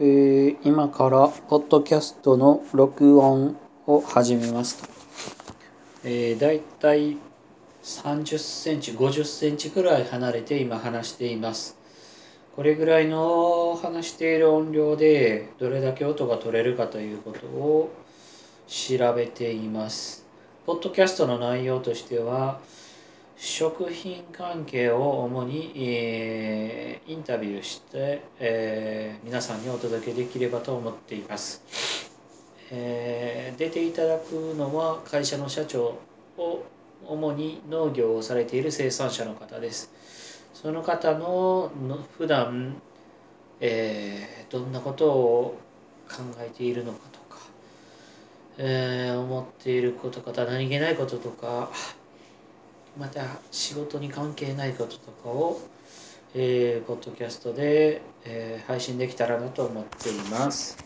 えー今からポッドキャストの録音を始めますと、えー、だいたい30センチ50センチくらい離れて今話しています。これぐらいの話している音量でどれだけ音が取れるかということを調べています。ポッドキャストの内容としては食品関係を主に、えーインタビューして、えー皆さんにお届けできればと思っています、えー出ていただくのは会社の社長を主に農業をされている生産者の方です。その方のの普段、えーどんなことを考えているのかとか、えー思っていることとか何気ないこととかまた仕事に関係ないこととかを、えーポッドキャストで、えー配信できたらなと思っています。